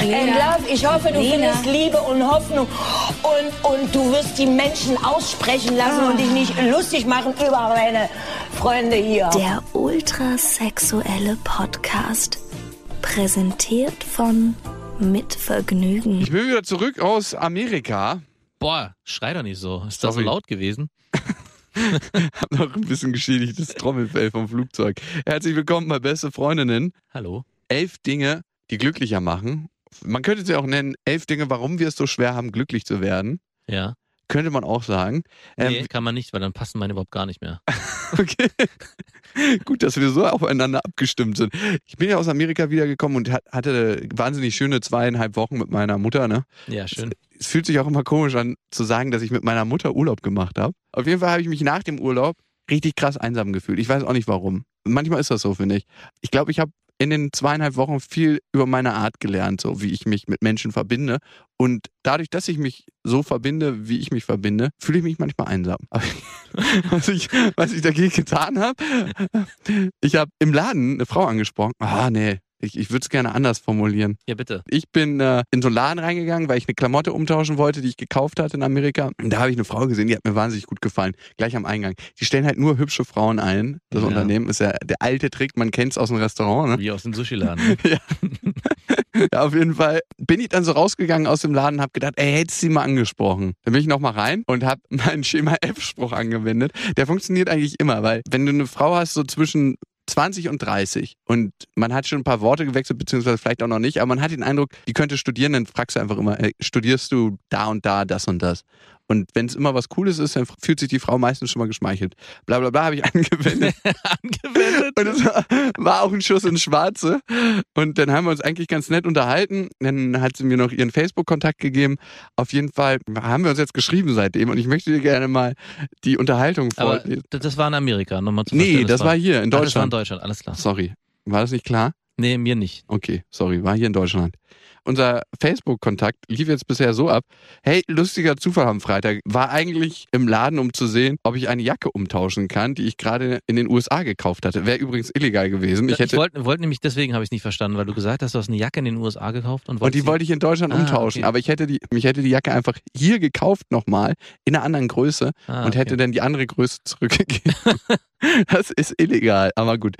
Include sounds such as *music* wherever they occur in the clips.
And love. Ich hoffe, du Nina. findest Liebe und Hoffnung. Und, und du wirst die Menschen aussprechen lassen und dich nicht lustig machen über meine Freunde hier. Der ultrasexuelle Podcast. Präsentiert von Mit Vergnügen. Ich bin wieder zurück aus Amerika. Boah, schrei doch nicht so. Ist das so laut gewesen? *laughs* Hab noch ein bisschen geschädigtes Trommelfell vom Flugzeug. Herzlich willkommen bei Beste Freundinnen. Hallo? Elf Dinge, die glücklicher machen. Man könnte sie auch nennen, elf Dinge, warum wir es so schwer haben, glücklich zu werden. Ja. Könnte man auch sagen. Nee, Ähm, kann man nicht, weil dann passen meine überhaupt gar nicht mehr. *laughs* Okay. Gut, dass wir so aufeinander abgestimmt sind. Ich bin ja aus Amerika wiedergekommen und hat- hatte wahnsinnig schöne zweieinhalb Wochen mit meiner Mutter. Ne? Ja, schön. Es fühlt sich auch immer komisch an, zu sagen, dass ich mit meiner Mutter Urlaub gemacht habe. Auf jeden Fall habe ich mich nach dem Urlaub richtig krass einsam gefühlt. Ich weiß auch nicht warum. Manchmal ist das so, finde ich. Ich glaube, ich habe in den zweieinhalb Wochen viel über meine Art gelernt, so wie ich mich mit Menschen verbinde. Und dadurch, dass ich mich so verbinde, wie ich mich verbinde, fühle ich mich manchmal einsam. *laughs* Was, ich, was ich dagegen getan habe, ich habe im Laden eine Frau angesprochen. Ah, nee, ich, ich würde es gerne anders formulieren. Ja, bitte. Ich bin äh, in so einen Laden reingegangen, weil ich eine Klamotte umtauschen wollte, die ich gekauft hatte in Amerika. Und da habe ich eine Frau gesehen, die hat mir wahnsinnig gut gefallen. Gleich am Eingang. Die stellen halt nur hübsche Frauen ein. Das Ja. Unternehmen ist ja der alte Trick, man kennt es aus dem Restaurant. Ne? Wie aus dem Sushi-Laden. *laughs* Ja. ja, auf jeden Fall bin ich dann so rausgegangen aus dem Laden und habe gedacht, ey, hättest du sie mal angesprochen. Dann bin ich nochmal rein und habe *laughs* meinen Schema F-Spruch angewendet. Der funktioniert eigentlich immer, weil wenn du eine Frau hast, so zwischen 20 und 30 und man hat schon ein paar Worte gewechselt, beziehungsweise vielleicht auch noch nicht, aber man hat den Eindruck, die könnte studieren, dann fragst du einfach immer, ey, studierst du da und da, das und das? Und wenn es immer was Cooles ist, dann fühlt sich die Frau meistens schon mal geschmeichelt. Bla bla bla habe ich *laughs* angewendet. Angewendet. Und es war, war auch ein Schuss ins Schwarze. Und dann haben wir uns eigentlich ganz nett unterhalten. Dann hat sie mir noch ihren Facebook-Kontakt gegeben. Auf jeden Fall haben wir uns jetzt geschrieben seitdem. Und ich möchte dir gerne mal die Unterhaltung Aber vorlesen. d- das war in Amerika, nochmal zu Nee, das war hier in Ah, das war in Deutschland. Deutschland, alles klar. Sorry. War das nicht klar? Nee, mir nicht. Okay, sorry, war hier in Deutschland. Unser Facebook-Kontakt lief jetzt bisher so ab. Hey, lustiger Zufall am Freitag. War eigentlich im Laden, um zu sehen, ob ich eine Jacke umtauschen kann, die ich gerade in den USA gekauft hatte. Wäre übrigens illegal gewesen. Ich Ich, wollte wollte nämlich, deswegen habe ich es nicht verstanden, weil du gesagt hast, du hast eine Jacke in den USA gekauft und und die wollte ich in Deutschland Ah, umtauschen. okay. Aber ich hätte die, ich hätte die Jacke einfach hier gekauft nochmal, in einer anderen Größe Ah, und okay. hätte dann die andere Größe zurückgegeben. *laughs* das ist illegal, aber gut.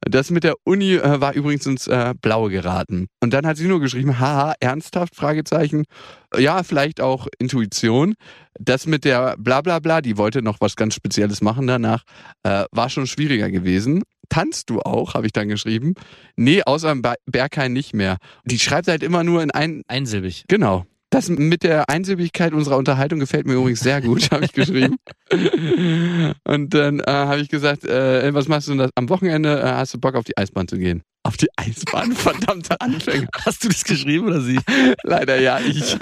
Das mit der Uni äh, war übrigens ins äh, Blaue geraten. Und dann hat sie nur geschrieben, haha, ernsthaft, Fragezeichen. Ja, vielleicht auch Intuition. Das mit der Blablabla, die wollte noch was ganz Spezielles machen danach, äh, war schon schwieriger gewesen. Tanzt du auch, habe ich dann geschrieben. Nee, außer im Berghain nicht mehr. Die schreibt halt immer nur in ein, Einsilbig. Genau. Das mit der Einsilbigkeit unserer Unterhaltung gefällt mir übrigens sehr gut, *laughs* habe ich geschrieben. Und dann äh, habe ich gesagt, äh, was machst du denn das? am Wochenende? Äh, hast du Bock auf die Eisbahn zu gehen? Auf die Eisbahn, verdammte Anfänger. *laughs* Hast du das geschrieben oder sie? Leider ja, ich.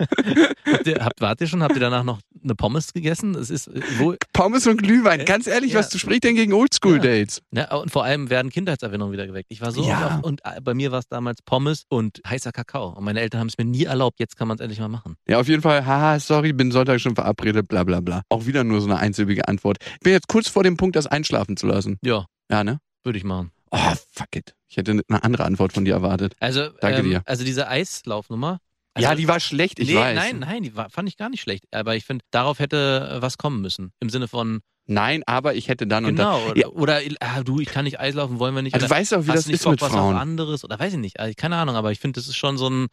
*laughs* habt ihr, habt, wart ihr schon? Habt ihr danach noch eine Pommes gegessen? Es ist äh, wo, Pommes und Glühwein. Ganz ehrlich, Ja. was du sprichst denn gegen Oldschool-Dates? ja, und vor allem werden Kindheitserinnerungen wieder geweckt. Ich war so Ja. und äh, bei mir war es damals Pommes und heißer Kakao. Und meine Eltern haben es mir nie erlaubt. Jetzt kann man es endlich mal machen. Ja, auf jeden Fall, haha, sorry, bin Sonntag schon verabredet, bla bla bla. Auch wieder nur so eine einsilbige Antwort. Ich bin jetzt kurz vor dem Punkt, das einschlafen zu lassen. Ja, Ja, ne? würde ich machen. Oh, fuck it. Ich hätte eine andere Antwort von dir erwartet. Also, Danke ähm, dir. also diese Eislaufnummer. Also, ja, die war schlecht, ich nee, weiß. Nein, nein, die war, fand ich gar nicht schlecht. Aber ich finde, darauf hätte äh, was kommen müssen. Im Sinne von, Nein, aber ich hätte dann und genau. dann. Ja, Oder, oder ah, du, ich kann nicht Eislaufen, wollen wir nicht. also oder weißt du auch, wie das ist Bock, mit was Frauen. anderes? Oder weiß ich nicht. Also, keine Ahnung, aber ich finde, das ist schon so ein.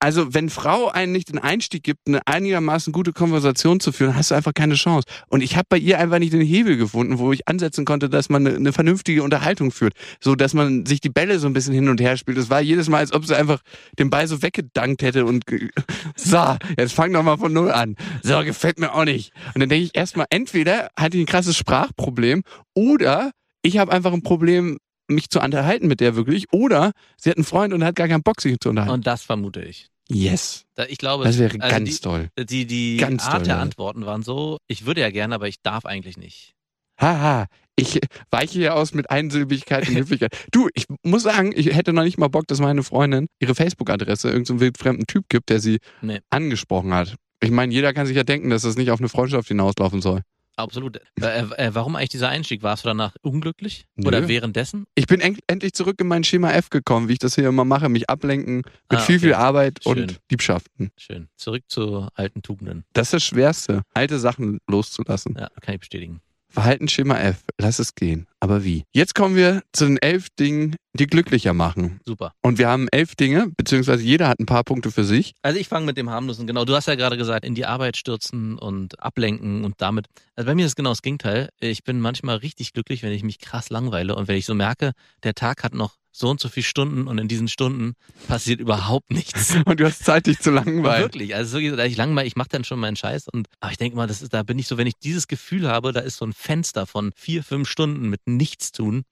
Also, wenn Frau einen nicht den Einstieg gibt, eine einigermaßen gute Konversation zu führen, hast du einfach keine Chance. Und ich habe bei ihr einfach nicht den Hebel gefunden, wo ich ansetzen konnte, dass man eine, eine vernünftige Unterhaltung führt. So, dass man sich die Bälle so ein bisschen hin und her spielt. Es war jedes Mal, als ob sie einfach den Ball so weggedankt hätte und *laughs* so, jetzt fang doch mal von null an. So, gefällt mir auch nicht. Und dann denke ich erstmal, entweder hat die ein krasses Sprachproblem oder ich habe einfach ein Problem, mich zu unterhalten mit der wirklich. Oder sie hat einen Freund und hat gar keinen Bock, sich zu unterhalten. Und das vermute ich. Yes. Ich glaube, Das wäre also ganz die, toll. Die, die Ganz Art toll, der ja. Antworten waren so, ich würde ja gerne, aber ich darf eigentlich nicht. Haha, ich weiche hier aus mit Einsilbigkeit und Höflichkeit. Du, ich muss sagen, ich hätte noch nicht mal Bock, dass meine Freundin ihre Facebook-Adresse irgendeinem wildfremden Typ gibt, der sie Nee. angesprochen hat. Ich meine, jeder kann sich ja denken, dass das nicht auf eine Freundschaft hinauslaufen soll. Absolut. Äh, äh, warum eigentlich dieser Einstieg? Warst du danach unglücklich? Nö. Oder währenddessen? Ich bin en endlich zurück in mein Schema F gekommen, wie ich das hier immer mache, mich ablenken mit Ah, viel, okay. viel Arbeit Schön. und Liebschaften. Schön. Zurück zu alten Tugenden. Das ist das Schwerste, alte Sachen loszulassen. Ja, kann ich bestätigen. Verhaltensschema F, lass es gehen. Aber wie? Jetzt kommen wir zu den elf Dingen, die glücklicher machen. Super. Und wir haben elf Dinge, beziehungsweise jeder hat ein paar Punkte für sich. Also ich fange mit dem harmlosen, genau. Du hast ja gerade gesagt, in die Arbeit stürzen und ablenken und damit. Also bei mir ist genau das Gegenteil. Ich bin manchmal richtig glücklich, wenn ich mich krass langweile und wenn ich so merke, der Tag hat noch so und so viele Stunden und in diesen Stunden passiert überhaupt nichts. *laughs* Und du hast Zeit, dich zu langweilen. Wirklich, also da ich langweile, ich mache dann schon meinen Scheiß und aber ich denke mal, das ist, da bin ich so, wenn ich dieses Gefühl habe, da ist so ein Fenster von vier, fünf Stunden mit nichts tun.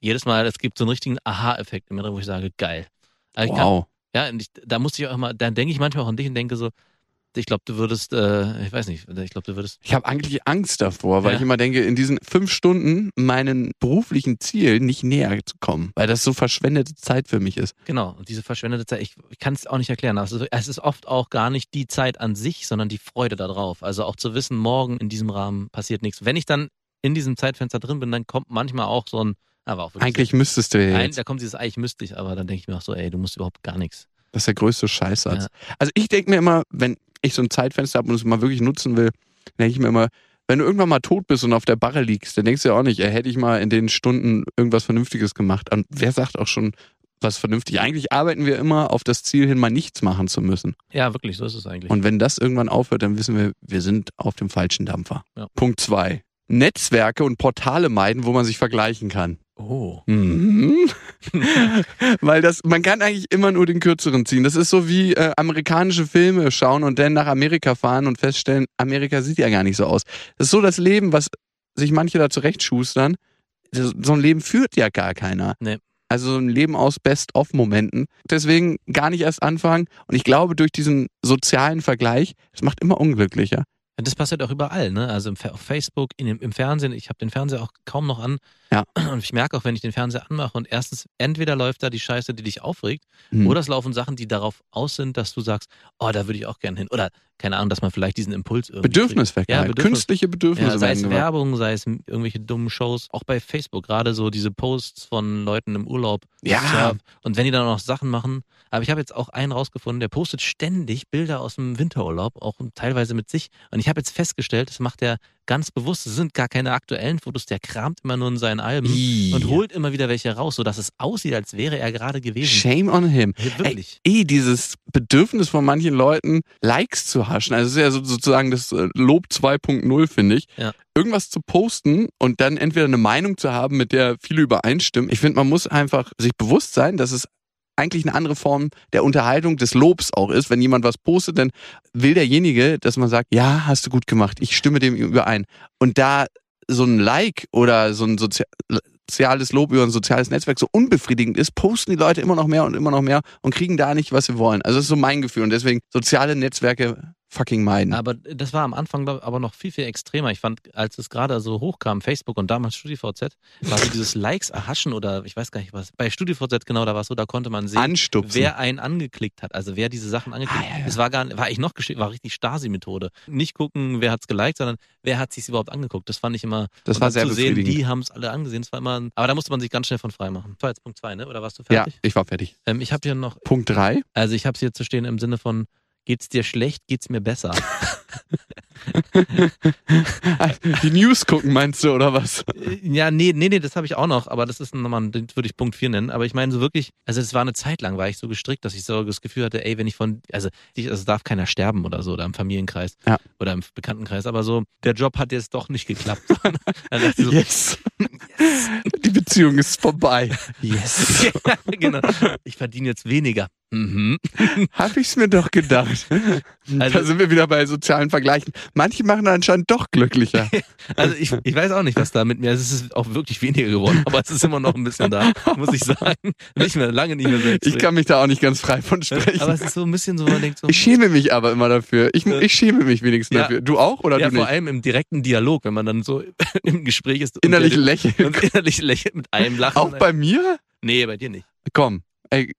Jedes Mal, es gibt so einen richtigen Aha-Effekt in mir drin, wo ich sage, geil. Also ich kann, Wow. ja, und ich, da musste ich auch immer, dann denke ich manchmal auch an dich und denke so, ich glaube, du würdest, äh, ich weiß nicht, ich glaube, du würdest, Ich habe eigentlich Angst davor, weil Ja. ich immer denke, in diesen fünf Stunden meinen beruflichen Ziel nicht näher zu kommen, weil das so verschwendete Zeit für mich ist. genau, und diese verschwendete Zeit, ich, ich kann es auch nicht erklären, aber es ist, oft auch gar nicht die Zeit an sich, sondern die Freude darauf. Also auch zu wissen, morgen in diesem Rahmen passiert nichts. Wenn ich dann in diesem Zeitfenster drin bin, dann kommt manchmal auch so ein, aber auch wirklich Eigentlich müsstest du ja Nein, da kommt dieses eigentlich müsste ich, aber dann denke ich mir auch so, ey, du musst überhaupt gar nichts. Das ist der größte Scheißsatz. Ja. Also ich denke mir immer, wenn ich so ein Zeitfenster habe und es mal wirklich nutzen will, denke ich mir immer, wenn du irgendwann mal tot bist und auf der Barre liegst, dann denkst du ja auch nicht, ey, hätte ich mal in den Stunden irgendwas Vernünftiges gemacht. Und wer sagt auch schon was vernünftig? Eigentlich arbeiten wir immer auf das Ziel hin, mal nichts machen zu müssen. Ja, wirklich, so ist es eigentlich. Und wenn das irgendwann aufhört, dann wissen wir, wir sind auf dem falschen Dampfer. Ja. Punkt zwei. Netzwerke und Portale meiden, wo man sich vergleichen kann. Oh. Mhm. *laughs* Weil das, man kann eigentlich immer nur den kürzeren ziehen. Das ist so wie äh, amerikanische Filme schauen und dann nach Amerika fahren und feststellen, Amerika sieht ja gar nicht so aus. Das ist so das Leben, was sich manche da zurechtschustern. Das- So ein Leben führt ja gar keiner. Nee. Also so ein Leben aus Best-of-Momenten. Deswegen gar nicht erst anfangen. Und ich glaube, durch diesen sozialen Vergleich, das macht immer unglücklicher. Das passiert auch überall, ne? Also im, auf Facebook, in, im Fernsehen. Ich habe den Fernseher auch kaum noch an. Ja. Und ich merke auch, wenn ich den Fernseher anmache und erstens, entweder läuft da die Scheiße, die dich aufregt, Hm. oder es laufen Sachen, die darauf aus sind, dass du sagst, oh, da würde ich auch gerne hin. Oder, keine Ahnung, dass man vielleicht diesen Impuls irgendwie kriegt. Bedürfnisvergleich. Ja, Bedürfnis- Künstliche Bedürfnisse Ja, sei es. Werbung, sei es irgendwelche dummen Shows, auch bei Facebook, gerade so diese Posts von Leuten im Urlaub. Ja. Und wenn die dann auch noch Sachen machen, aber ich habe jetzt auch einen rausgefunden, der postet ständig Bilder aus dem Winterurlaub, auch teilweise mit sich. Und ich habe jetzt festgestellt, das macht er ganz bewusst. Das sind gar keine aktuellen Fotos, der kramt immer nur in seinen Alben Ih. und holt immer wieder welche raus, sodass es aussieht, als wäre er gerade gewesen. Shame on him. Ja, wirklich. Ey, eh dieses Bedürfnis von manchen Leuten, Likes zu haschen. Also es ist ja so, sozusagen das äh, Lob 2.0, finde ich. Ja. Irgendwas zu posten und dann entweder eine Meinung zu haben, mit der viele übereinstimmen. Ich finde, man muss einfach sich bewusst sein, dass es eigentlich eine andere Form der Unterhaltung, des Lobs auch ist. Wenn jemand was postet, dann will derjenige, dass man sagt, ja, hast du gut gemacht, ich stimme dem überein. Und da so ein Like oder so ein Sozi soziales Lob über ein soziales Netzwerk so unbefriedigend ist, posten die Leute immer noch mehr und immer noch mehr und kriegen da nicht, was sie wollen. Also das ist so mein Gefühl. Und deswegen soziale Netzwerke fucking meiden. Aber das war am Anfang aber noch viel, viel extremer. Ich fand, als es gerade so hochkam, Facebook und damals StudiVZ, war so dieses Likes erhaschen oder ich weiß gar nicht was. Bei StudiVZ genau, da war es so, da konnte man sehen, Anstupsen. wer einen angeklickt hat, also wer diese Sachen angeklickt Ah, ja, ja. Es war gar war ich noch geschickt, war richtig Stasi-Methode. Nicht gucken, wer hat's geliked, sondern wer hat sich's überhaupt angeguckt. Das fand ich immer. Das war sehr zu sehen, die haben es alle angesehen. Das war immer, aber da musste man sich ganz schnell von frei machen. Das war jetzt Punkt zwei, ne? Oder warst du ja, fertig? ich war fertig. Ähm, ich habe hier noch, Punkt drei. also ich habe hier zu stehen im Sinne von, geht's dir schlecht, geht's mir besser. *laughs* *laughs* Die News gucken, meinst du, oder was? Äh, Ja, nee, nee, nee, das habe ich auch noch, aber das ist nochmal, den würde ich Punkt 4 nennen. Aber ich meine so wirklich, also es war eine Zeit lang, war ich so gestrickt, dass ich so das Gefühl hatte, ey, wenn ich von, also ich, also darf keiner sterben oder so, oder im Familienkreis Ja. oder im Bekanntenkreis, aber so, der Job hat jetzt doch nicht geklappt. *laughs* Ich so, Yes. Die Beziehung ist vorbei. yes. *laughs* ja, genau. Ich verdiene jetzt weniger. Mhm. Hab ich's mir doch gedacht. Also- da sind wir wieder bei sozialen Vergleichen. Manche machen anscheinend doch glücklicher. *laughs* Also ich, ich weiß auch nicht, was da mit mir ist. Es ist auch wirklich weniger geworden, aber es ist immer noch ein bisschen da, muss ich sagen. Nicht mehr, lange nicht mehr so Ich kann mich da auch nicht ganz frei von aber sprechen. es ist so ein bisschen so, man denkt so, Ich schäme mich aber immer dafür. Ich, ich schäme mich wenigstens ja. dafür. Du auch oder ja, du vor nicht? allem im direkten Dialog, wenn man dann so *laughs* im Gespräch ist. Innerlich lächeln. Und innerlich lächelt mit einem Lachen. Auch bei mir? Nee, bei dir nicht. Komm. Ey,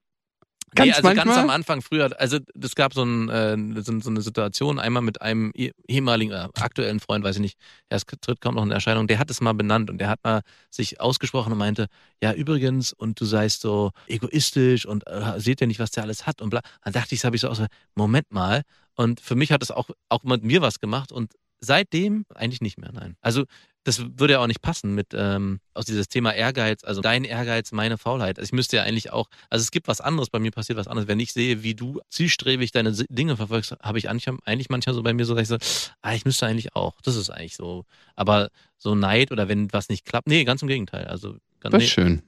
nee, ganz also ganz manchmal? am Anfang früher, also es gab so, ein, äh, so, so eine Situation, einmal mit einem eh- ehemaligen, äh, aktuellen Freund, weiß ich nicht, er ist- tritt kaum noch in Erscheinung, der hat es mal benannt und der hat mal sich ausgesprochen und meinte, ja übrigens, und du seist so egoistisch und äh, seht ihr nicht, was der alles hat und bla. Dann dachte ich, das habe ich so aus, so, Moment mal. Und für mich hat es auch, auch mit mir was gemacht und seitdem eigentlich nicht mehr, nein. Also das würde ja auch nicht passen mit ähm, aus dieses Thema Ehrgeiz, also dein Ehrgeiz, meine Faulheit. Also ich müsste ja eigentlich auch, also es gibt was anderes, bei mir passiert was anderes. Wenn ich sehe, wie du zielstrebig deine Dinge verfolgst, habe ich eigentlich, manchmal so bei mir so, dass ich so, ah, ich müsste eigentlich auch. Das ist eigentlich so. Aber so Neid oder wenn was nicht klappt, nee, ganz im Gegenteil. Also ganz, Das nee, schön.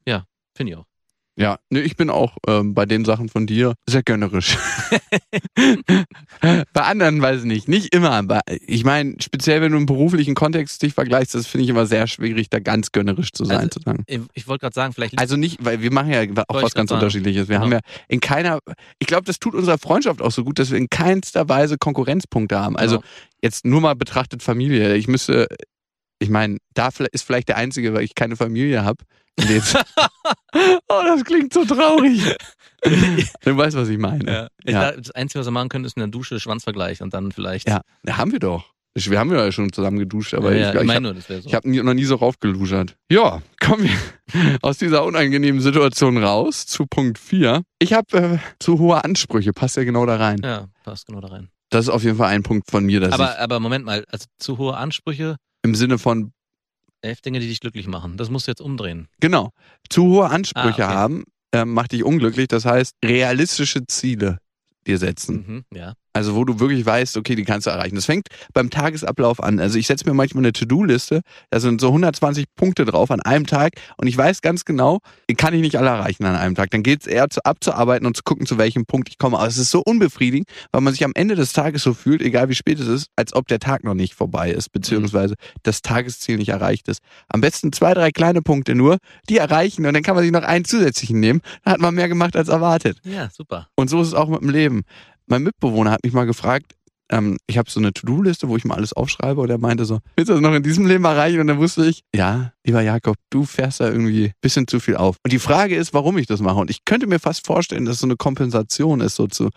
finde ich auch. Ja, nee, ich bin auch ähm, bei den Sachen von dir sehr gönnerisch. *laughs* bei anderen weiß ich nicht, nicht immer. Aber ich meine, speziell wenn du im beruflichen Kontext dich vergleichst, das finde ich immer sehr schwierig, da ganz gönnerisch zu sein, Also, zu sagen. Ich, ich wollte gerade sagen, vielleicht Also nicht, weil wir machen ja auch was ganz sagen. Unterschiedliches. Wir Genau. haben ja in keiner, ich glaube, das tut unserer Freundschaft auch so gut, dass wir in keinster Weise Konkurrenzpunkte haben. Also Genau. jetzt nur mal betrachtet Familie. Ich müsste, ich meine, da ist vielleicht der einzige, weil ich keine Familie habe. *laughs* oh, das klingt so traurig. *laughs* du weißt, was ich meine. ja. Ich Ja. glaub, Das Einzige, was wir machen können, ist in der Dusche Schwanzvergleich und dann vielleicht. Ja, ja, haben wir doch. Ich- Wir haben ja schon zusammen geduscht, aber ja, ich, ich ich, meine hab- nur, das wäre so. ich habe noch nie so raufgeluschert. Ja, kommen wir *laughs* aus dieser unangenehmen Situation raus zu Punkt 4. Ich habe äh, zu hohe Ansprüche, passt ja genau da rein. ja, passt genau da rein. Das ist auf jeden Fall ein Punkt von mir, dass Aber, aber Moment mal, also zu hohe Ansprüche, im Sinne von, elf Dinge, die dich glücklich machen. Das musst du jetzt umdrehen. genau, zu hohe Ansprüche Ah, okay. haben, ähm, macht dich unglücklich. Das heißt, realistische Ziele dir setzen. Mhm, ja. Also wo du wirklich weißt, okay, die kannst du erreichen. Das fängt beim Tagesablauf an. Also ich setze mir manchmal eine To-Do-Liste, da sind so 120 Punkte drauf an einem Tag und ich weiß ganz genau, die kann ich nicht alle erreichen an einem Tag. Dann geht es eher zu, abzuarbeiten und zu gucken, zu welchem Punkt ich komme. Aber es ist so unbefriedigend, weil man sich am Ende des Tages so fühlt, egal wie spät es ist, als ob der Tag noch nicht vorbei ist, beziehungsweise das Tagesziel nicht erreicht ist. Am besten zwei, drei kleine Punkte nur, die erreichen und dann kann man sich noch einen zusätzlichen nehmen. Dann hat man mehr gemacht als erwartet. Ja, super. Und so ist es auch mit dem Leben. Mein Mitbewohner hat mich mal gefragt, ähm, ich habe so eine To-Do-Liste, wo ich mal alles aufschreibe und er meinte so, willst du das noch in diesem Leben erreichen? Und dann wusste ich, ja, lieber Jakob, du fährst da irgendwie ein bisschen zu viel auf. Und die Frage ist, warum ich das mache. Und ich könnte mir fast vorstellen, dass so eine Kompensation ist, so zu,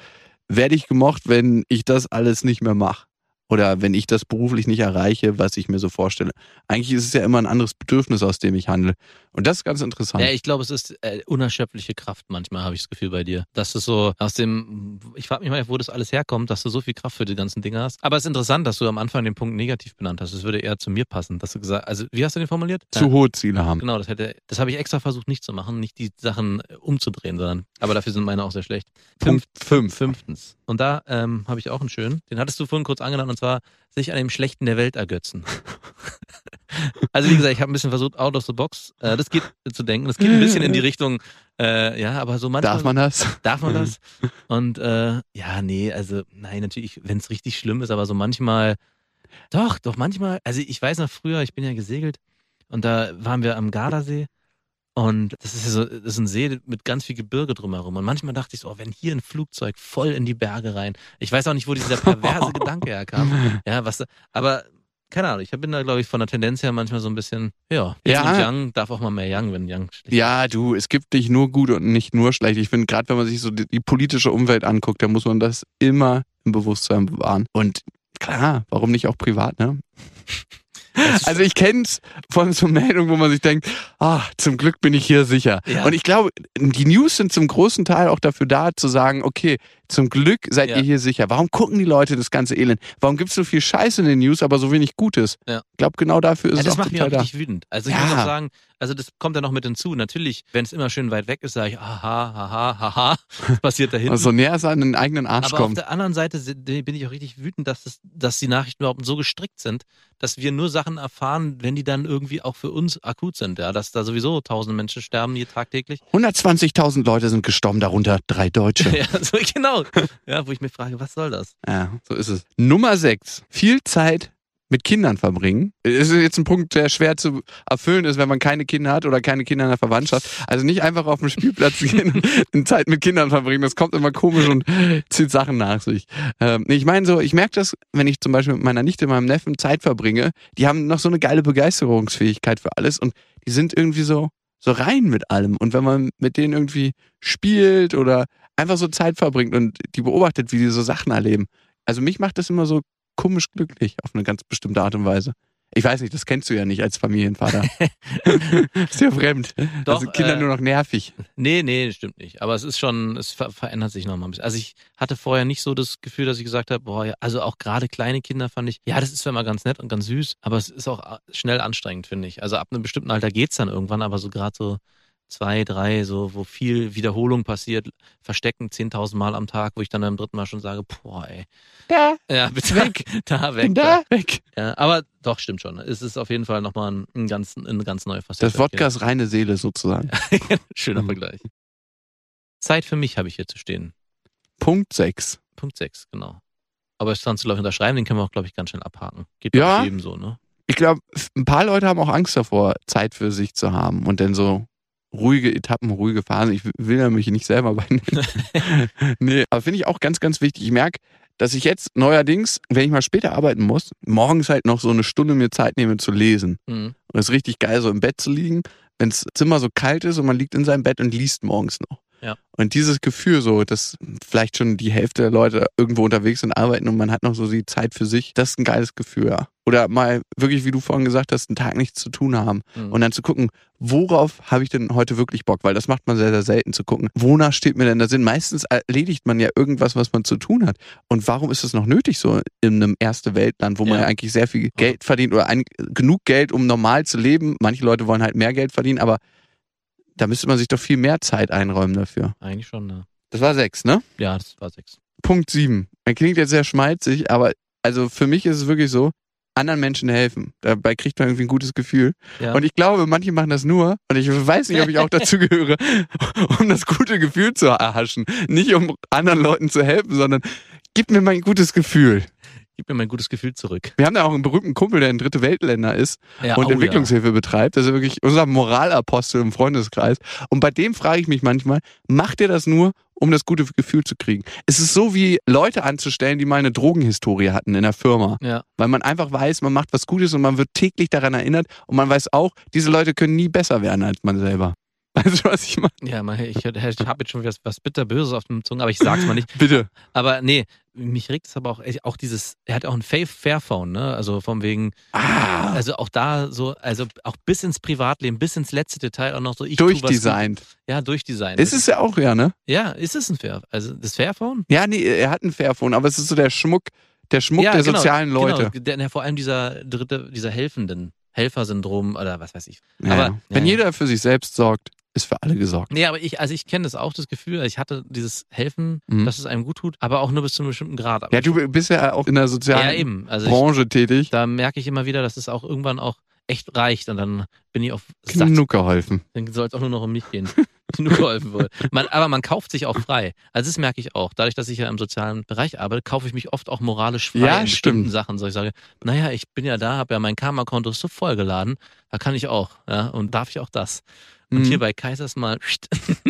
werde ich gemocht, wenn ich das alles nicht mehr mache? Oder wenn ich das beruflich nicht erreiche, was ich mir so vorstelle. Eigentlich ist es ja immer ein anderes Bedürfnis, aus dem ich handle. Und das ist ganz interessant. Ja, ich glaube, es ist äh, unerschöpfliche Kraft manchmal, habe ich das Gefühl bei dir. Dass du so aus dem, ich frage mich mal, wo das alles herkommt, dass du so viel Kraft für die ganzen Dinge hast. Aber es ist interessant, dass du am Anfang den Punkt negativ benannt hast. Es würde eher zu mir passen, dass du gesagt, also wie hast du den formuliert? zu Ja. hohe Ziele haben. Genau, das hätte, das habe ich extra versucht nicht zu machen, nicht die Sachen äh, umzudrehen, sondern, aber dafür sind meine auch sehr schlecht. Punkt 5. Fünftens. Und da ähm, habe ich auch einen schönen. Den hattest du vorhin kurz angenannt und zwar sich an dem Schlechten der Welt ergötzen. *laughs* also wie gesagt, ich habe ein bisschen versucht, out of the box. Äh, das geht zu denken. Das geht ein bisschen in die Richtung, äh, ja, aber so manchmal. Darf man das? Darf man das? *laughs* Und äh, ja, nee, also nein, natürlich, wenn es richtig schlimm ist, aber so manchmal, doch, doch manchmal, also ich weiß noch früher, ich bin ja gesegelt und da waren wir am Gardasee und das ist ja so, das ist ein See mit ganz viel Gebirge drumherum und manchmal dachte ich so, oh, wenn hier ein Flugzeug voll in die Berge rein, ich weiß auch nicht, wo dieser perverse *laughs* Gedanke herkam, ja, was, da- aber keine Ahnung, ich bin da, glaube ich, von der Tendenz her manchmal so ein bisschen, ja, Ja. Young darf auch mal mehr Young, wenn Young schlecht Ja, du, es gibt nicht nur gut und nicht nur schlecht. Ich finde, gerade wenn man sich so die, die politische Umwelt anguckt, dann muss man das immer im Bewusstsein bewahren. Und klar, warum nicht auch privat, ne? *laughs* Also ich kenn's von so Meldungen, wo man sich denkt, ah, zum Glück bin ich hier sicher. Ja. Und ich glaube, die News sind zum großen Teil auch dafür da, zu sagen, okay, zum Glück seid Ja. ihr hier sicher. Warum gucken die Leute das ganze Elend? Warum gibt's so viel Scheiße in den News, aber so wenig Gutes? Ja. Ich glaube, genau dafür ist Ja, es das auch macht mich total auch da. richtig wütend. Also ich muss auch sagen, also das kommt ja noch mit hinzu. Natürlich, wenn es immer schön weit weg ist, sage ich, aha, haha, haha, was passiert da hinten? Also so näher es an den eigenen Arsch Aber auf kommt. der anderen Seite bin ich auch richtig wütend, dass, das, dass die Nachrichten überhaupt so gestrickt sind, dass wir nur Sachen erfahren, wenn die dann irgendwie auch für uns akut sind. Ja, dass da sowieso tausende Menschen sterben hier tagtäglich. 120.000 Leute sind gestorben, darunter drei Deutsche. *laughs* Ja, so genau. Ja, wo ich mich frage, was soll das? Ja, so ist es. Nummer sechs. Viel Zeit mit Kindern verbringen. Es ist jetzt ein Punkt, der schwer zu erfüllen ist, wenn man keine Kinder hat oder keine Kinder in der Verwandtschaft. Also nicht einfach auf den Spielplatz *laughs* gehen und Zeit mit Kindern verbringen. Das kommt immer komisch und zieht Sachen nach sich. Ähm, ich meine so, ich merke das, wenn ich zum Beispiel mit meiner Nichte, meinem Neffen Zeit verbringe, die haben noch so eine geile Begeisterungsfähigkeit für alles und die sind irgendwie so, so rein mit allem. Und wenn man mit denen irgendwie spielt oder einfach so Zeit verbringt und die beobachtet, wie die so Sachen erleben. Also mich macht das immer so komisch glücklich auf eine ganz bestimmte Art und Weise. Ich weiß nicht, das kennst du ja nicht als Familienvater. *laughs* *laughs* ist ja fremd. Doch, also Kinder äh, nur noch nervig. Nee, nee, stimmt nicht. Aber es ist schon, es ver verändert sich nochmal ein bisschen. Also ich hatte vorher nicht so das Gefühl, dass ich gesagt habe, boah, ja, also auch gerade kleine Kinder fand ich, ja, das ist zwar mal ganz nett und ganz süß, aber es ist auch a- schnell anstrengend, finde ich. Also ab einem bestimmten Alter geht's dann irgendwann, aber so gerade so zwei, drei, so wo viel Wiederholung passiert, verstecken 10.000 Mal am Tag, wo ich dann beim dritten Mal schon sage, boah, ey. Da, Ja, *laughs* bitte weg. Da, weg. bin da, weg. Ja, aber doch, stimmt schon. Es ist auf jeden Fall nochmal ein, ein ganz, eine ganz neue Facette. Das Wodka ist reine Seele sozusagen. *laughs* Schöner Mhm. Vergleich. Zeit für mich habe ich hier zu stehen. Punkt 6. Punkt 6, genau. Aber das kannst du, glaube ich, unterschreiben, den können wir auch, glaube ich, ganz schnell abhaken. Geht Ja. ja. jedem so, ne? Ich glaube, ein paar Leute haben auch Angst davor, Zeit für sich zu haben und dann so ruhige Etappen, ruhige Phasen. Ich will ja mich nicht selber bei *laughs* Nee, aber finde ich auch ganz, ganz wichtig. Ich merke, dass ich jetzt neuerdings, wenn ich mal später arbeiten muss, morgens halt noch so eine Stunde mir Zeit nehme zu lesen. Mhm. Und es ist richtig geil, so im Bett zu liegen, wenn das Zimmer so kalt ist und man liegt in seinem Bett und liest morgens noch. Ja. Und dieses Gefühl so, dass vielleicht schon die Hälfte der Leute irgendwo unterwegs sind, arbeiten und man hat noch so die Zeit für sich, das ist ein geiles Gefühl, ja. Oder mal wirklich, wie du vorhin gesagt hast, einen Tag nichts zu tun haben Mhm. und dann zu gucken, worauf habe ich denn heute wirklich Bock? Weil das macht man sehr, sehr selten zu gucken. Wonach steht mir denn der Sinn? Meistens erledigt man ja irgendwas, was man zu tun hat. Und warum ist es noch nötig so in einem erste Weltland, wo man Ja. ja eigentlich sehr viel Geld verdient oder ein, genug Geld, um normal zu leben? Manche Leute wollen halt mehr Geld verdienen, aber da müsste man sich doch viel mehr Zeit einräumen dafür. Eigentlich schon, ne? Das war sechs, ne? Ja, das war 6. Punkt sieben. Er klingt jetzt sehr schmalzig, aber also für mich ist es wirklich so, anderen Menschen helfen. Dabei kriegt man irgendwie ein gutes Gefühl. Ja. Und ich glaube, manche machen das nur, und ich weiß nicht, ob ich auch dazu *laughs* gehöre, um das gute Gefühl zu erhaschen. Nicht um anderen Leuten zu helfen, sondern gib mir mein gutes Gefühl. Gib mir mein gutes Gefühl zurück. Wir haben da auch einen berühmten Kumpel, der in dritte Weltländer ist Ja, und oh, Entwicklungshilfe betreibt. Das ist wirklich unser Moralapostel im Freundeskreis. Und bei dem frage ich mich manchmal, macht ihr das nur, um das gute Gefühl zu kriegen? Es ist so wie Leute anzustellen, die mal eine Drogenhistorie hatten in der Firma. Ja. ja. Weil man einfach weiß, man macht was Gutes und man wird täglich daran erinnert und man weiß auch, diese Leute können nie besser werden als man selber. Weißt du, was ich meine? Ja, ich, ich habe jetzt schon was, was bitterböses auf dem Zungen, aber ich sag's mal nicht. *laughs* Bitte. Aber nee, mich regt es aber auch, auch dieses, er hat auch ein Fa- Fairphone, ne? Also von wegen, Ah, also auch da so, also auch bis ins Privatleben, bis ins letzte Detail auch noch so, ich durchdesignt. Ja, durchdesignt. Ist es ja auch, ja, ne? Ja, ist es ein Fair, also das Fairphone? Ja, nee, er hat ein Fairphone, aber es ist so der Schmuck, der Schmuck ja, der genau, sozialen Leute. Genau, der, vor allem dieser dritte, dieser helfenden Helfersyndrom oder was weiß ich. Ja, Aber- ja. Wenn ja, jeder für sich selbst sorgt, ist für alle gesorgt. Nee, aber ich, also ich kenne das auch, das Gefühl, ich hatte dieses Helfen, Mhm. dass es einem gut tut, aber auch nur bis zu einem bestimmten Grad. Aber Ja, du bist ja auch in der ja, sozialen eben. Also ich, Branche tätig. da merke ich immer wieder, dass es auch irgendwann auch echt reicht und dann bin ich auf satt. Genug geholfen. Dann soll es auch nur noch um mich gehen. *laughs* *laughs* Genug geholfen wurde. Man, aber man kauft sich auch frei. Also das merke ich auch. Dadurch, dass ich ja im sozialen Bereich arbeite, kaufe ich mich oft auch moralisch frei Ja, in bestimmten stimmt. Sachen. So ich sage, naja, ich bin ja da, habe ja mein Karma-Konto so vollgeladen, da kann ich auch. Ja, und darf ich auch das. Und Mhm. hier bei Kaisers mal.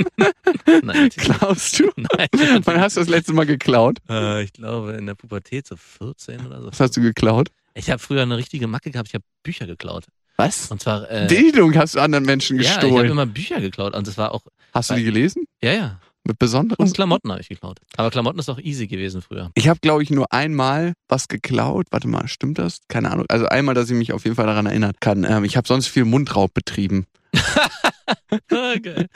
*laughs* Nein. *laughs* Klaust du? Nein. Wann hast du das letzte Mal geklaut? Äh, ich glaube in der Pubertät so 14 oder so. Was hast du geklaut? Ich habe früher eine richtige Macke gehabt. Ich habe Bücher geklaut. Was? Und zwar äh, Bildung hast du anderen Menschen ja, ich habe gestohlen. immer Bücher geklaut und das war auch hast du die gelesen? ja ja Mit besonderen. Und Klamotten habe ich geklaut. Aber Klamotten ist auch easy gewesen früher. Ich habe, glaube ich, nur einmal was geklaut. Warte mal, stimmt das? Keine Ahnung. Also einmal, dass ich mich auf jeden Fall daran erinnern kann. Ähm, ich habe sonst viel Mundraub betrieben. *laughs* Geil.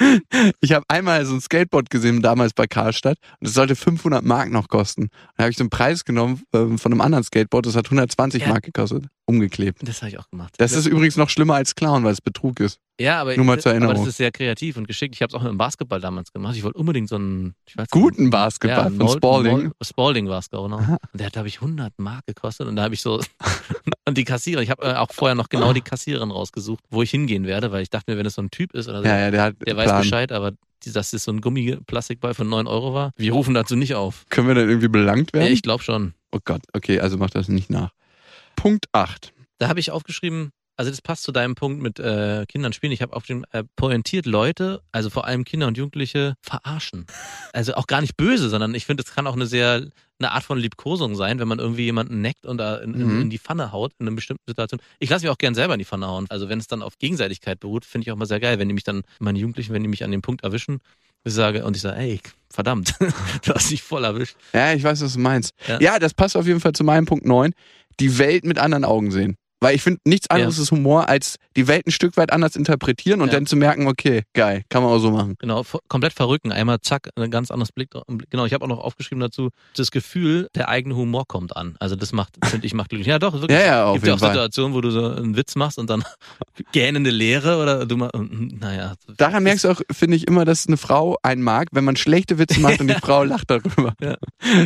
Ich habe einmal so ein Skateboard gesehen, damals bei Karlstadt, und es sollte 500 Mark noch kosten. Dann habe ich so einen Preis genommen ähm, von einem anderen Skateboard, das hat 120 Ja. Mark gekostet. Umgeklebt. Das habe ich auch gemacht. Das ist übrigens noch schlimmer als Clown, weil es Betrug ist. ja, aber, nur mal zur aber Erinnerung. das ist sehr kreativ und geschickt. Ich habe es auch mit dem Basketball damals gemacht. Ich wollte unbedingt so einen weiß Guten Basketball von Nol- Spalding. Spalding war es, genau. Und der hat, glaube ich, 100 Mark gekostet. Und da habe ich so, *laughs* und die Kassiererin, ich habe äh, auch vorher noch genau die Kassiererin rausgesucht, wo ich hingehen werde, weil ich dachte mir, wenn es so ein Typ ist oder so, Ja, ja, der der weiß. Bescheid, aber dass das so ein Gummiplastikball von 9 Euro war, wir rufen dazu nicht auf. Können wir dann irgendwie belangt Ja, werden? ich glaube schon. oh Gott, okay, also mach das nicht nach. Punkt 8. Da habe ich aufgeschrieben, also das passt zu deinem Punkt mit äh, Kindern spielen. Ich habe aufgeschrieben, äh, pointiert Leute, also vor allem Kinder und Jugendliche, verarschen. Also auch gar nicht böse, sondern ich finde, es kann auch eine sehr eine Art von Liebkosung sein, wenn man irgendwie jemanden neckt und da in, in, Mhm. in die Pfanne haut in einer bestimmten Situation. Ich lasse mich auch gern selber in die Pfanne hauen. Also wenn es dann auf Gegenseitigkeit beruht, finde ich auch mal sehr geil, wenn die mich dann, meine Jugendlichen, wenn die mich an dem Punkt erwischen, ich sage, und ich sage, ey, verdammt, *laughs* du hast dich voll erwischt. Ja, ich weiß, was du meinst. Ja. Ja. das passt auf jeden Fall zu meinem Punkt 9. Die Welt mit anderen Augen sehen. Weil ich finde, nichts anderes ist Humor, als die Welt ein Stück weit anders interpretieren und Ja. dann zu merken, okay, geil, kann man auch so machen. Genau, komplett verrücken. Einmal zack, ein ganz anderes Blick. Genau, ich habe auch noch aufgeschrieben dazu, das Gefühl, der eigene Humor kommt an. Also das macht, finde ich, macht glücklich. Ja, doch, wirklich. Ja, ja, auf Gibt ja jeden auch Fall. Situationen, wo du so einen Witz machst und dann *laughs* gähnende Leere oder du mal, naja. Daran merkst du auch, finde ich, immer, dass eine Frau einen mag, wenn man schlechte Witze macht und die *laughs* Frau lacht darüber. Ja.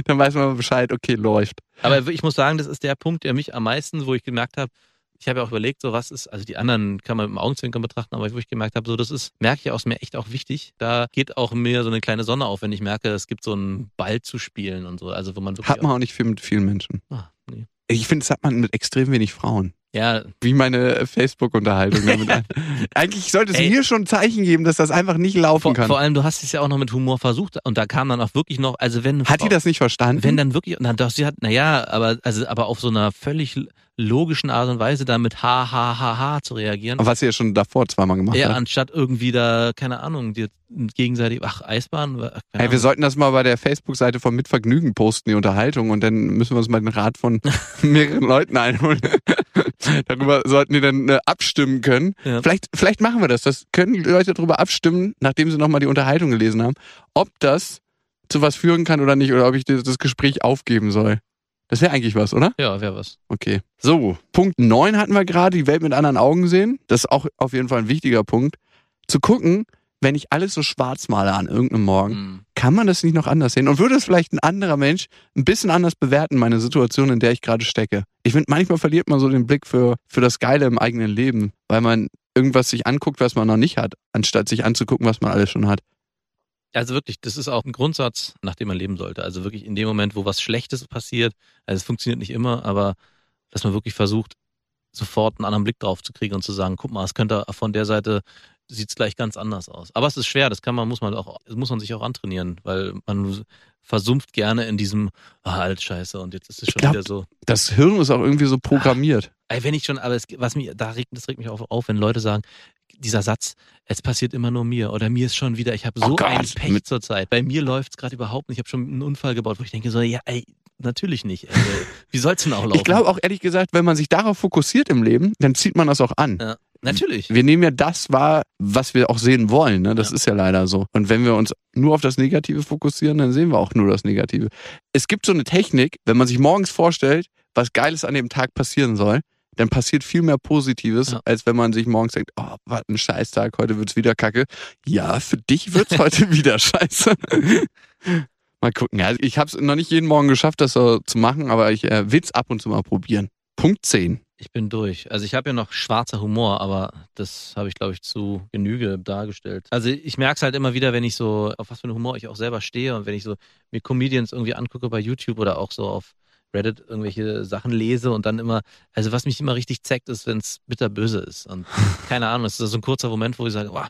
Dann weiß man Bescheid, okay, läuft. Aber ich muss sagen, das ist der Punkt, der mich am meisten, wo ich gemerkt habe, ich habe ja auch überlegt, so was ist, also die anderen kann man mit dem Augenzwinkern betrachten, aber wo ich gemerkt habe, so das ist, merke ich aus mir echt auch wichtig. Da geht auch mir so eine kleine Sonne auf, wenn ich merke, es gibt so einen Ball zu spielen und so. Also wo man Hat man auch nicht viel mit vielen Menschen. Auch, ah, nee. Ich finde, das hat man mit extrem wenig Frauen. Ja, Wie meine Facebook-Unterhaltung damit. an. *laughs* Eigentlich sollte es Ey. mir schon ein Zeichen geben, dass das einfach nicht laufen vor, kann. vor allem, du hast es ja auch noch mit Humor versucht und da kam dann auch wirklich noch, also wenn Hat die das nicht verstanden? wenn dann wirklich, na doch, sie hat, naja, aber, also, aber auf so einer völlig logischen Art und Weise da mit ha, ha, ha, ha zu reagieren. Was sie ja schon davor zweimal gemacht Ja, hat. anstatt irgendwie da, keine Ahnung, dir gegenseitig, ach, Eisbahn, ach, keine Ey, wir sollten das mal bei der Facebook-Seite von Mitvergnügen posten, die Unterhaltung, und dann müssen wir uns mal den Rat von *laughs* mehreren Leuten einholen. *laughs* darüber sollten die dann äh, abstimmen können. Ja. Vielleicht, vielleicht machen wir das. Das können die Leute darüber abstimmen, nachdem sie nochmal die Unterhaltung gelesen haben, ob das zu was führen kann oder nicht, oder ob ich das Gespräch aufgeben soll. Das wäre eigentlich was, oder? Ja, wäre was. Okay. So, Punkt 9 hatten wir gerade, die Welt mit anderen Augen sehen. Das ist auch auf jeden Fall ein wichtiger Punkt. Zu gucken, wenn ich alles so schwarz male an irgendeinem Morgen, Hm. kann man das nicht noch anders sehen? Und würde es vielleicht ein anderer Mensch ein bisschen anders bewerten, meine Situation, in der ich gerade stecke? Ich finde, manchmal verliert man so den Blick für, für das Geile im eigenen Leben, weil man irgendwas sich anguckt, was man noch nicht hat, anstatt sich anzugucken, was man alles schon hat. Also wirklich, das ist auch ein Grundsatz, nach dem man leben sollte. Also wirklich in dem Moment, wo was Schlechtes passiert, also es funktioniert nicht immer, aber dass man wirklich versucht, sofort einen anderen Blick drauf zu kriegen und zu sagen, guck mal, es könnte von der Seite sieht es gleich ganz anders aus. Aber es ist schwer, das kann man, muss man auch, das muss man sich auch antrainieren, weil man versumpft gerne in diesem, ah, alt Scheiße, und jetzt ist es schon glaub- wieder so. Das Hirn ist auch irgendwie so programmiert. Ey, wenn ich schon, aber es, was mich, da regt, das regt mich auf, auf, wenn Leute sagen, dieser Satz, es passiert immer nur mir oder mir ist schon wieder, ich habe so Oh Gott, ein Pech mit- zur Zeit. Bei mir läuft es gerade überhaupt nicht. Ich habe schon einen Unfall gebaut, wo ich denke so, ja, ey, natürlich nicht. Ey. *laughs* Wie soll's denn auch laufen? Ich glaube auch ehrlich gesagt, wenn man sich darauf fokussiert im Leben, dann zieht man das auch an. ja, natürlich. Wir nehmen ja das wahr, was wir auch sehen wollen. Ne? Das Ja. ist ja leider so. Und wenn wir uns nur auf das Negative fokussieren, dann sehen wir auch nur das Negative. Es gibt so eine Technik, wenn man sich morgens vorstellt, was Geiles an dem Tag passieren soll, dann passiert viel mehr Positives, Ja. als wenn man sich morgens denkt, oh, was ein Scheißtag, heute wird's wieder kacke. Ja, für dich wird's *laughs* heute wieder scheiße. *laughs* mal gucken. Also ich habe es noch nicht jeden Morgen geschafft, das so zu machen, aber ich äh, will's ab und zu mal probieren. Punkt 10. Ich bin durch. Also ich habe ja noch schwarzer Humor, aber das habe ich, glaube ich, zu Genüge dargestellt. Also ich merke es halt immer wieder, wenn ich so, auf was für einen Humor ich auch selber stehe und wenn ich so mir Comedians irgendwie angucke bei YouTube oder auch so auf Reddit irgendwelche Sachen lese und dann immer, also was mich immer richtig zeckt, ist, wenn es bitterböse ist. Und *laughs* keine Ahnung, es ist so ein kurzer Moment, wo ich sage, wow,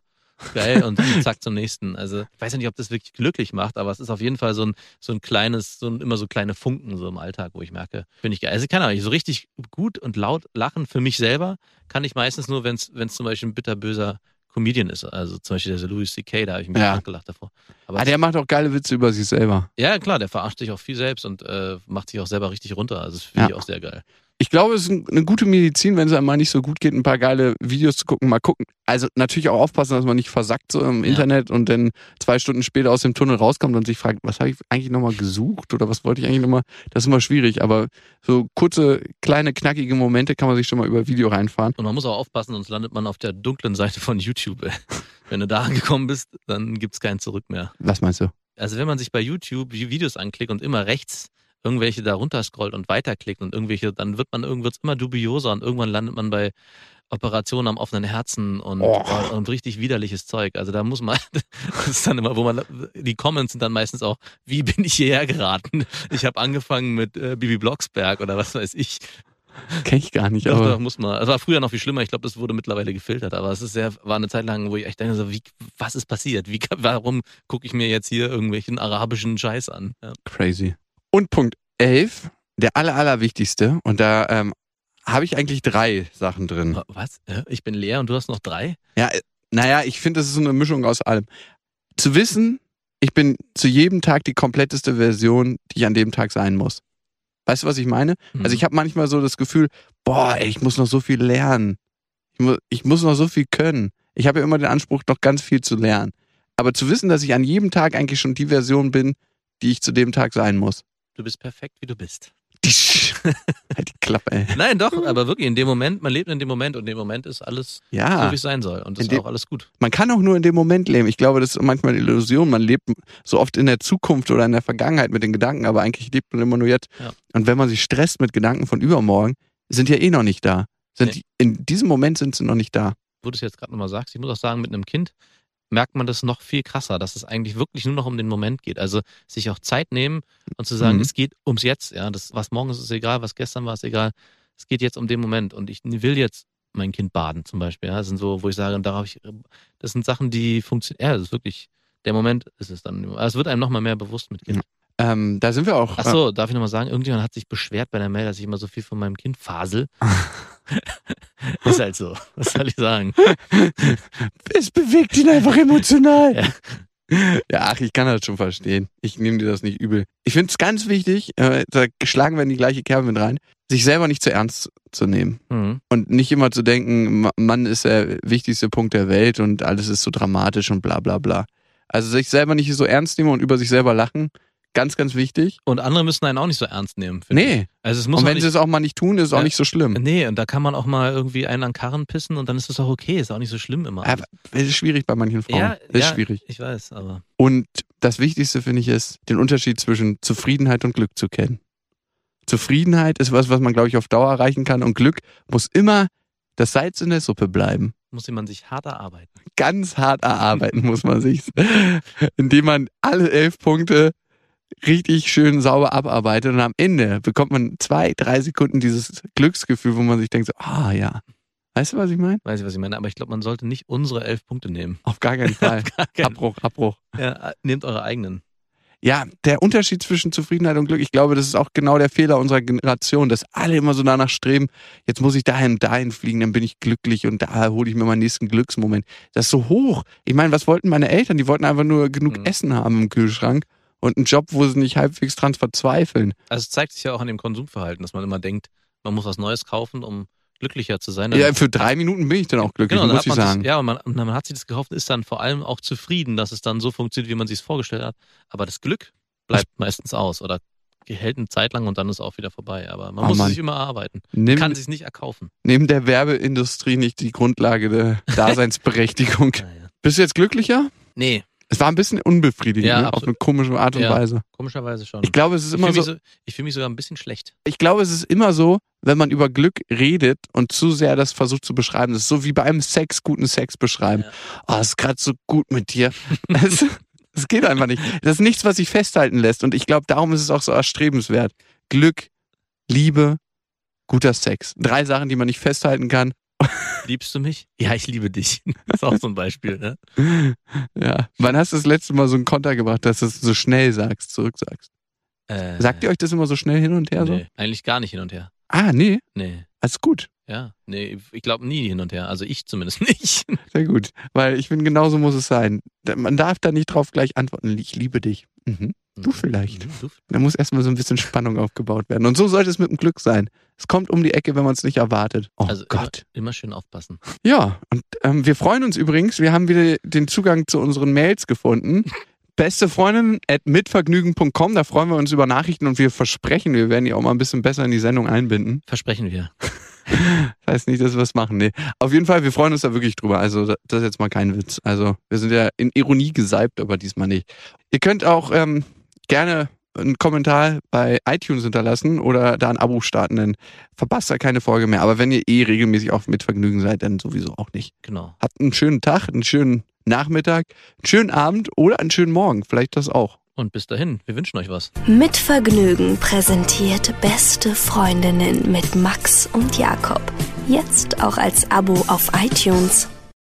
geil, *laughs* und zack zum nächsten. Also ich weiß ja nicht, ob das wirklich glücklich macht, aber es ist auf jeden Fall so ein, so ein kleines, so ein, immer so kleine Funken so im Alltag, wo ich merke, finde ich geil. Also keine Ahnung, so richtig gut und laut lachen für mich selber kann ich meistens nur, wenn es zum Beispiel ein bitterböser Comedian ist. Also zum Beispiel der Louis C.K., da habe ich mich Ja. gelacht davor. Aber Ah, der macht auch geile Witze über sich selber. ja, klar, der verarscht sich auch viel selbst und äh, macht sich auch selber richtig runter. Also das finde Ja. ich auch sehr geil. Ich glaube, es ist ein- eine gute Medizin, wenn es einem mal nicht so gut geht, ein paar geile Videos zu gucken, mal gucken. Also natürlich auch aufpassen, dass man nicht versackt so im Ja. Internet und dann zwei Stunden später aus dem Tunnel rauskommt und sich fragt, was habe ich eigentlich nochmal gesucht oder was wollte ich eigentlich nochmal? Das ist immer schwierig, aber so kurze, kleine, knackige Momente kann man sich schon mal über Video reinfahren. Und man muss auch aufpassen, sonst landet man auf der dunklen Seite von YouTube. *laughs* Wenn du da angekommen bist, dann gibt's kein Zurück mehr. Was meinst du? Also wenn man sich bei YouTube Videos anklickt und immer rechts irgendwelche da runterscrollt und weiterklickt und irgendwelche, dann wird man irgendwann immer dubioser und irgendwann landet man bei Operationen am offenen Herzen und, Oh. und richtig widerliches Zeug. Also da muss man, *laughs* das ist dann immer, wo man, die Comments sind dann meistens auch, wie bin ich hierher geraten? Ich habe angefangen mit äh, Bibi Blocksberg oder was weiß ich. Kenn ich gar nicht, Doch, aber doch, muss man. Es war früher noch viel schlimmer. Ich glaube, das wurde mittlerweile gefiltert. Aber es ist sehr, war eine Zeit lang, wo ich echt denke, so, wie, was ist passiert? Wie, warum gucke ich mir jetzt hier irgendwelchen arabischen Scheiß an? Ja. crazy. Und Punkt 11, der aller, allerwichtigste, und da ähm, habe ich eigentlich drei Sachen drin. Was? Ich bin leer und du hast noch drei? Ja, äh, naja, ich finde, das ist so eine Mischung aus allem. Zu wissen, ich bin zu jedem Tag die kompletteste Version, die ich an dem Tag sein muss. Weißt du, was ich meine? Mhm. Also ich habe manchmal so das Gefühl, boah, ey, ich muss noch so viel lernen. Ich, mu ich muss noch so viel können. Ich habe ja immer den Anspruch, noch ganz viel zu lernen. Aber zu wissen, dass ich an jedem Tag eigentlich schon die Version bin, die ich zu dem Tag sein muss. Du bist perfekt, wie du bist. *laughs* halt die Klappe, ey. Nein, doch, aber wirklich in dem Moment, man lebt in dem Moment und in dem Moment ist alles so, Ja. wie es sein soll. Und das ist auch alles gut. Man kann auch nur in dem Moment leben. Ich glaube, das ist manchmal eine Illusion. Man lebt so oft in der Zukunft oder in der Vergangenheit mit den Gedanken, aber eigentlich lebt man immer nur jetzt. Ja. Und wenn man sich stresst mit Gedanken von übermorgen, sind ja eh noch nicht da. Sind Nee. die, in diesem Moment sind sie noch nicht da. Wo du es jetzt gerade nochmal sagst, ich muss auch sagen, mit einem Kind merkt man das noch viel krasser, dass es eigentlich wirklich nur noch um den Moment geht. Also sich auch Zeit nehmen und zu sagen, Mhm. es geht ums Jetzt. Ja, das, was morgen ist, ist egal, was gestern war, ist egal. Es geht jetzt um den Moment und ich will jetzt mein Kind baden zum Beispiel. Ja, das sind so, wo ich sage, darauf ich, das sind Sachen, die funktionieren. Ja, das ist wirklich der Moment ist es dann. Also es wird einem nochmal mehr bewusst mit Kind. Ähm, da sind wir auch. Ach so, darf ich nochmal sagen, irgendjemand hat sich beschwert bei der Mail, dass ich immer so viel von meinem Kind fasel. *laughs* ist halt so. Was soll ich sagen? Äh, es bewegt ihn einfach emotional. Ja. Ja, ach, ich kann das schon verstehen. Ich nehme dir das nicht übel. Ich finde es ganz wichtig, äh, da schlagen wir in die gleiche Kerbe mit rein, sich selber nicht zu ernst zu nehmen. Mhm. Und nicht immer zu denken, Ma- Mann ist der wichtigste Punkt der Welt und alles ist so dramatisch und bla bla bla. Also sich selber nicht so ernst nehmen und über sich selber lachen, ganz, ganz wichtig. Und andere müssen einen auch nicht so ernst nehmen. ich. Nee. Also es muss Und auch wenn nicht, sie es auch mal nicht tun, ist es auch Ja. nicht so schlimm. Nee, und da kann man auch mal irgendwie einen an Karren pissen und dann ist das auch okay. Ist auch nicht so schlimm immer. Aber es ist schwierig bei manchen Frauen. Ja, das ist ja. schwierig. ich weiß, aber Und das Wichtigste finde ich ist, den Unterschied zwischen Zufriedenheit und Glück zu kennen. Zufriedenheit ist was, was man, glaube ich, auf Dauer erreichen kann und Glück muss immer das Salz in der Suppe bleiben. muss man sich hart erarbeiten. Ganz hart erarbeiten muss man sich, indem man alle elf Punkte richtig schön sauber abarbeitet und am Ende bekommt man zwei, drei Sekunden dieses Glücksgefühl, wo man sich denkt so, ah ja. Weißt du, was ich meine? Weiß ich, was ich meine. Aber ich glaube, man sollte nicht unsere elf Punkte nehmen. Auf gar keinen *laughs* Fall. Gar keinen- Abbruch, Abbruch. ja, nehmt eure eigenen. Ja, der Unterschied zwischen Zufriedenheit und Glück, ich glaube, das ist auch genau der Fehler unserer Generation, dass alle immer so danach streben, jetzt muss ich dahin und dahin fliegen, dann bin ich glücklich und da hole ich mir meinen nächsten Glücksmoment. Das ist so hoch. Ich meine, was wollten meine Eltern? Die wollten einfach nur genug Mhm. Essen haben im Kühlschrank und einen Job, wo sie nicht halbwegs dran verzweifeln. Also es zeigt sich ja auch an dem Konsumverhalten, dass man immer denkt, man muss was Neues kaufen, um glücklicher zu sein. Ja, für drei Minuten bin ich dann auch glücklich, Genau, dann muss ich man sagen. sich, ja, und man, man hat sich das gekauft und ist dann vor allem auch zufrieden, dass es dann so funktioniert, wie man sich es vorgestellt hat. Aber das Glück bleibt meistens aus oder hält eine Zeit lang und dann ist auch wieder vorbei. Aber man Oh muss es Mann. sich immer erarbeiten. Nimm, Kann sich nicht erkaufen. nimm der Werbeindustrie nicht die Grundlage der *laughs* Daseinsberechtigung. Naja. Bist du jetzt glücklicher? Nee, Es war ein bisschen unbefriedigend, Ja, ne? auf eine komische Art und Ja. Weise. komischerweise schon. Ich glaube, es ist ich immer fühle so, mich, so, ich fühl mich sogar ein bisschen schlecht. ich glaube, es ist immer so, wenn man über Glück redet und zu sehr das versucht zu beschreiben. Das ist so wie bei einem Sex, guten Sex beschreiben. Ja. Oh, es ist gerade so gut mit dir. *laughs* Es, es geht einfach nicht. Das ist nichts, was sich festhalten lässt. Und ich glaube, darum ist es auch so erstrebenswert. Glück, Liebe, guter Sex. Drei Sachen, die man nicht festhalten kann. Liebst du mich? Ja, ich liebe dich. *laughs* Das ist auch so ein Beispiel. Ne? Ja. Wann hast du das letzte Mal so einen Konter gebracht, dass du es so schnell sagst, zurücksagst? Äh, Sagt ihr euch das immer so schnell hin und her so? Nee, eigentlich gar nicht hin und her. Ah, nee. Nee. Alles gut. Ja, nee, ich glaube nie hin und her. Also ich zumindest *laughs* nicht. Sehr gut, weil ich finde, genauso muss es sein. Man darf da nicht drauf gleich antworten, ich liebe dich. Mhm. Du vielleicht. Du, Da muss erstmal so ein bisschen Spannung aufgebaut werden. Und so sollte es mit dem Glück sein. Es kommt um die Ecke, wenn man es nicht erwartet. Oh also Gott. Immer, immer schön aufpassen. Ja, und ähm, wir freuen uns übrigens. Wir haben wieder den Zugang zu unseren Mails gefunden. Beste Freundin at mitvergnügen.com. Da freuen wir uns über Nachrichten und wir versprechen, wir werden die auch mal ein bisschen besser in die Sendung einbinden. Versprechen wir. *laughs* Das heißt nicht, dass wir es machen. Nee. Auf jeden Fall, wir freuen uns da wirklich drüber. Also, das ist jetzt mal kein Witz. Also, wir sind ja in Ironie gesalbt, aber diesmal nicht. Ihr könnt auch ähm, gerne einen Kommentar bei iTunes hinterlassen oder da ein Abo starten, dann verpasst ihr keine Folge mehr. Aber wenn ihr eh regelmäßig auf Mitvergnügen seid, dann sowieso auch nicht. Genau. Habt einen schönen Tag, einen schönen Nachmittag, einen schönen Abend oder einen schönen Morgen. Vielleicht das auch. Und bis dahin, wir wünschen euch was. Mit Vergnügen präsentiert Beste Freundinnen mit Max und Jakob. Jetzt auch als Abo auf iTunes.